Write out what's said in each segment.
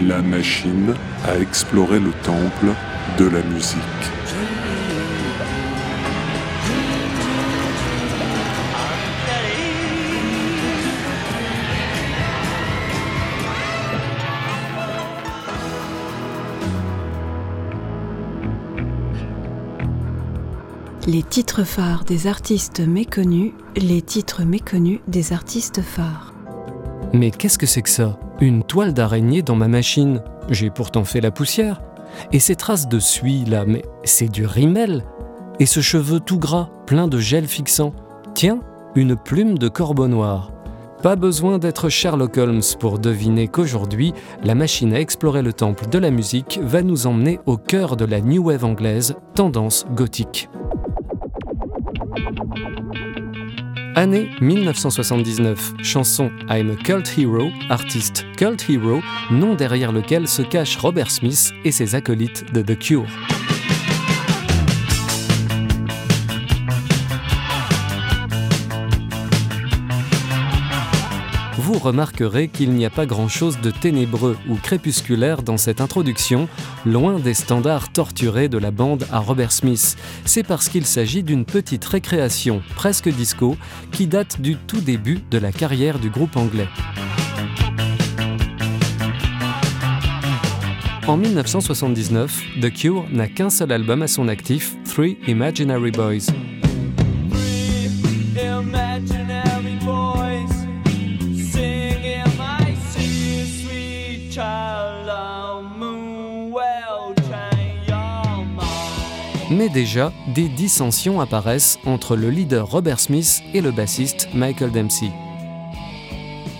La machine a exploré le temple de la musique. Les titres phares des artistes méconnus, les titres méconnus des artistes phares. Mais qu'est-ce que c'est que ça? Une toile d'araignée dans ma machine J'ai pourtant fait la poussière. Et ces traces de suie là, mais c'est du rimel Et ce cheveu tout gras, plein de gel fixant Tiens, une plume de corbeau noir. Pas besoin d'être Sherlock Holmes pour deviner qu'aujourd'hui, la machine à explorer le temple de la musique va nous emmener au cœur de la New Wave anglaise, tendance gothique. Année 1979, chanson I'm a Cult Hero, artiste Cult Hero, nom derrière lequel se cache Robert Smith et ses acolytes de The Cure. Vous remarquerez qu'il n'y a pas grand-chose de ténébreux ou crépusculaire dans cette introduction, loin des standards torturés de la bande à Robert Smith. C'est parce qu'il s'agit d'une petite récréation, presque disco, qui date du tout début de la carrière du groupe anglais. En 1979, The Cure n'a qu'un seul album à son actif, Three Imaginary Boys. Mais déjà, des dissensions apparaissent entre le leader Robert Smith et le bassiste Michael Dempsey.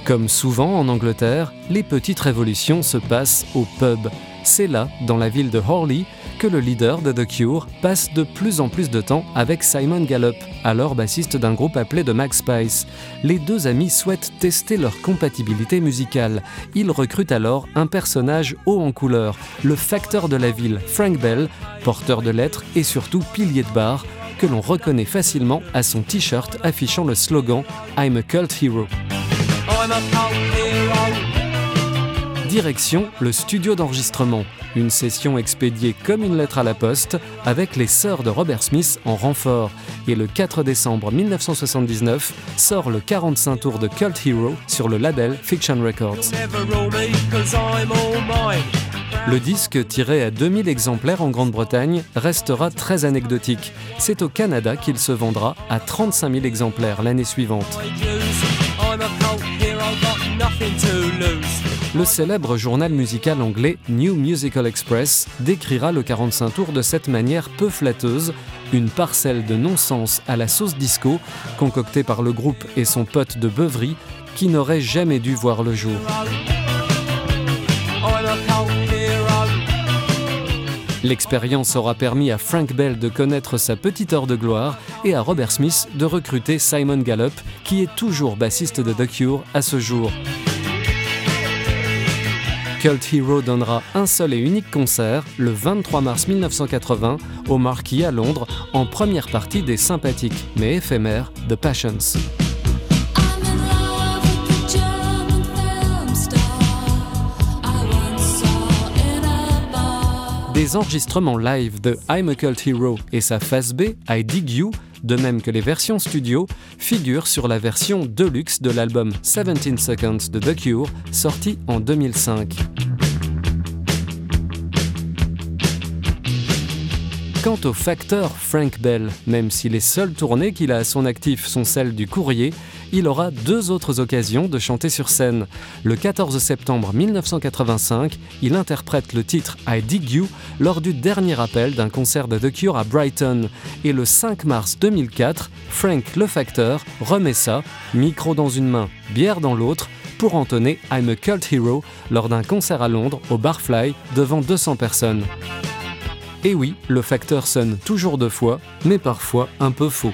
Comme souvent en Angleterre, les petites révolutions se passent au pub. C'est là, dans la ville de Horley, que le leader de The Cure passe de plus en plus de temps avec Simon Gallup, alors bassiste d'un groupe appelé The Max Spice. Les deux amis souhaitent tester leur compatibilité musicale. Ils recrutent alors un personnage haut en couleur, le facteur de la ville, Frank Bell, porteur de lettres et surtout pilier de bar, que l'on reconnaît facilement à son t-shirt affichant le slogan I'm a cult hero. Direction le studio d'enregistrement, une session expédiée comme une lettre à la poste avec les sœurs de Robert Smith en renfort. Et le 4 décembre 1979 sort le 45 tours de Cult Hero sur le label Fiction Records. Le disque, tiré à 2000 exemplaires en Grande-Bretagne, restera très anecdotique. C'est au Canada qu'il se vendra à 35 000 exemplaires l'année suivante. Le célèbre journal musical anglais New Musical Express décrira le 45 tours de cette manière peu flatteuse, une parcelle de non-sens à la sauce disco, concoctée par le groupe et son pote de beuverie, qui n'aurait jamais dû voir le jour. L'expérience aura permis à Frank Bell de connaître sa petite heure de gloire et à Robert Smith de recruter Simon Gallup, qui est toujours bassiste de The Cure à ce jour. Cult Hero donnera un seul et unique concert le 23 mars 1980 au Marquis à Londres en première partie des sympathiques mais éphémères The Passions. Des enregistrements live de I'm a Cult Hero et sa face B, I Dig You, de même que les versions studio, figurent sur la version deluxe de l'album 17 Seconds de The Cure, sorti en 2005. Quant au facteur Frank Bell, même si les seules tournées qu'il a à son actif sont celles du courrier, il aura deux autres occasions de chanter sur scène. Le 14 septembre 1985, il interprète le titre I Dig You lors du dernier appel d'un concert de The Cure à Brighton. Et le 5 mars 2004, Frank le facteur remet ça, micro dans une main, bière dans l'autre, pour entonner I'm a Cult Hero lors d'un concert à Londres au Barfly devant 200 personnes. Et oui, le facteur sonne toujours deux fois, mais parfois un peu faux.